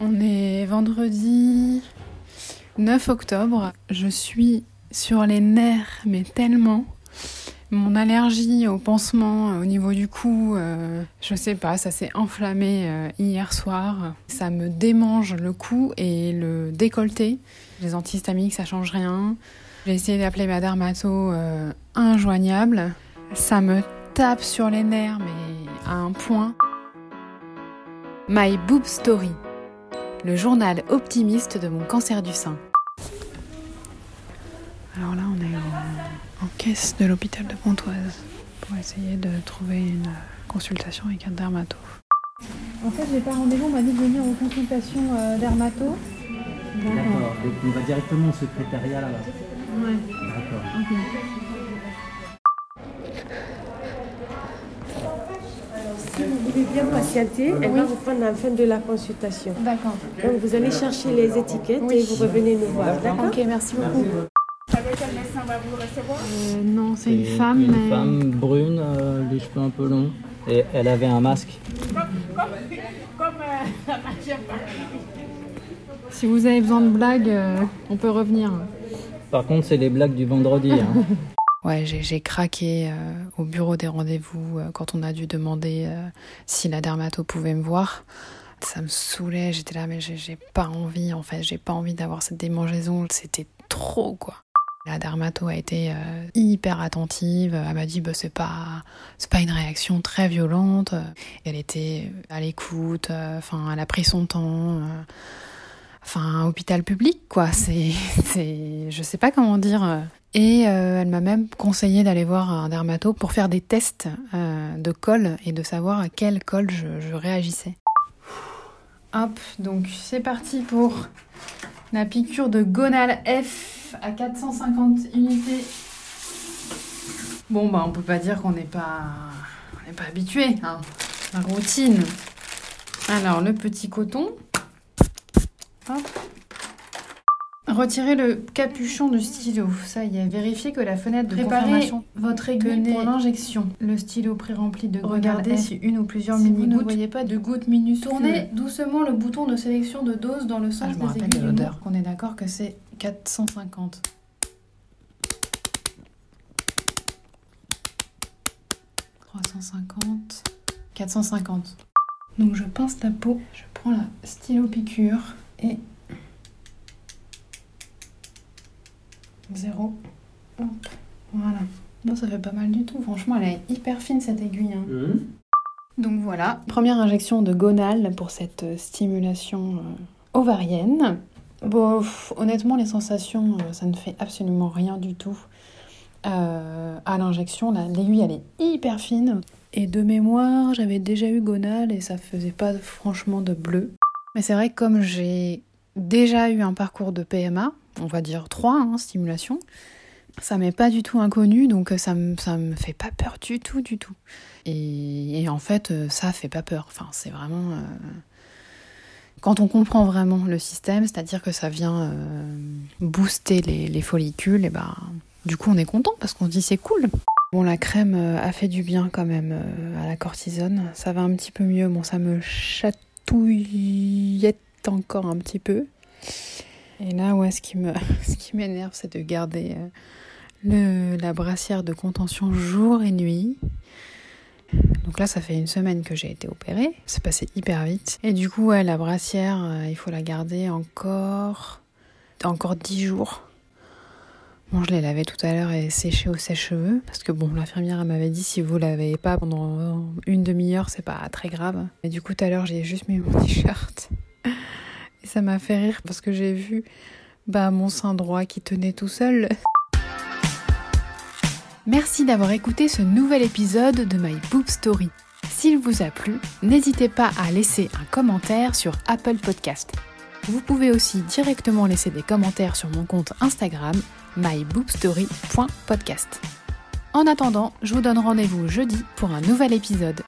On est vendredi 9 octobre. Je suis sur les nerfs, mais tellement. Mon allergie au pansement euh, au niveau du cou, euh, je sais pas, ça s'est enflammé euh, hier soir. Ça me démange le cou et le décolleté. Les antihistaminiques, ça change rien. J'ai essayé d'appeler ma dermato injoignable. Ça me tape sur les nerfs, mais à un point. My Boob Story, le journal optimiste de mon cancer du sein. Alors là, on est en, en caisse de l'hôpital de Pontoise pour essayer de trouver une consultation avec un dermato. En fait, j'ai pas rendez-vous, on m'a dit de venir aux consultations euh, dermato. D'accord, donc on va directement au secrétariat là-bas. Ouais. D'accord. ok. Si vous voulez bien patienter, elle va vous prendre la fin de la consultation. D'accord. Donc vous allez chercher les étiquettes et vous revenez nous voir, d'accord Ok, merci beaucoup. Euh, non, c'est une femme, Une mais. femme brune, euh, les cheveux un peu longs. Et elle avait un masque. Si vous avez besoin de blagues, euh, on peut revenir. Par contre, c'est les blagues du vendredi. hein. Ouais, j'ai craqué euh, au bureau des rendez-vous euh, quand on a dû demander euh, si la dermato pouvait me voir. Ça me saoulait, j'étais là, mais j'ai pas envie, en fait, j'ai pas envie d'avoir cette démangeaison, c'était trop, quoi. La dermato a été hyper attentive, elle m'a dit bah, c'est pas c'est pas une réaction très violente, elle était à l'écoute, enfin elle a pris son temps. Enfin, hôpital public, quoi. C'est, je sais pas comment dire. Et euh, elle m'a même conseillé d'aller voir un dermato pour faire des tests euh, de colle et de savoir à quel colle je, réagissais. Hop, donc c'est parti pour la piqûre de Gonal F à 450 unités. Bon, bah on peut pas dire qu'on n'est pas, pas habitué, hein. La routine. Alors le petit coton. Hop. Retirez le capuchon du stylo. Ça y est, vérifiez que la fenêtre de Préparez confirmation votre aiguille pour l'injection. Le stylo pré-rempli de Regardez Regardez si une ou plusieurs si vous ne mini-gouttes. voyez pas de gouttes minuscules. Tournez doucement le bouton de sélection de dose dans le sens Ah, je des aiguilles l'odeur. On est d'accord que c'est 450. « 350, 450. Donc je pince la peau, je prends la stylo piqûre et 0. Hop, voilà. Non, ça fait pas mal du tout. Franchement, elle est hyper fine cette aiguille. hein. Donc voilà, première injection de gonal pour cette euh, stimulation euh, ovarienne. Bon, pff, honnêtement, les sensations, euh, ça ne fait absolument rien du tout. Euh, à l'injection, la- l'aiguille, elle est hyper fine. Et de mémoire, j'avais déjà eu gonal et ça faisait pas franchement de bleu. Mais c'est vrai que comme j'ai déjà eu un parcours de PMA, on va dire 3 hein, stimulations, ça m'est pas du tout inconnu, donc euh, ça me, ça me fait pas peur du tout, du tout. Et, en fait, euh, ça fait pas peur. Enfin, c'est vraiment. euh, Quand on comprend vraiment le système, c'est-à-dire que ça vient booster les, les follicules, et ben, du coup, on est content parce qu'on se dit c'est cool. Bon, la crème a fait du bien quand même à la cortisone. Ça va un petit peu mieux. Bon, ça me chatouillette encore un petit peu. Et là, ouais, ce qui me, ce qui m'énerve, c'est de garder euh, le, la brassière de contention jour et nuit. Donc là, ça fait une semaine que j'ai été opérée. C'est passé hyper vite. Et du coup, ouais, la brassière, euh, il faut la garder encore, encore 10 jours. Bon, je l'ai lavée tout à l'heure et séchée au sèche-cheveux. Parce que bon, l'infirmière m'avait dit si vous lavez pas pendant une demi-heure, c'est pas très grave. Et du coup, tout à l'heure, j'ai juste mis mon t-shirt. Et ça m'a fait rire parce que j'ai vu bah, mon sein droit qui tenait tout seul. Merci d'avoir écouté ce nouvel épisode de My Boob Story. S'il vous a plu, n'hésitez pas à laisser un commentaire sur Apple Podcast. Vous pouvez aussi directement laisser des commentaires sur mon compte Instagram myboobstory.podcast. En attendant, je vous donne rendez-vous jeudi pour un nouvel épisode.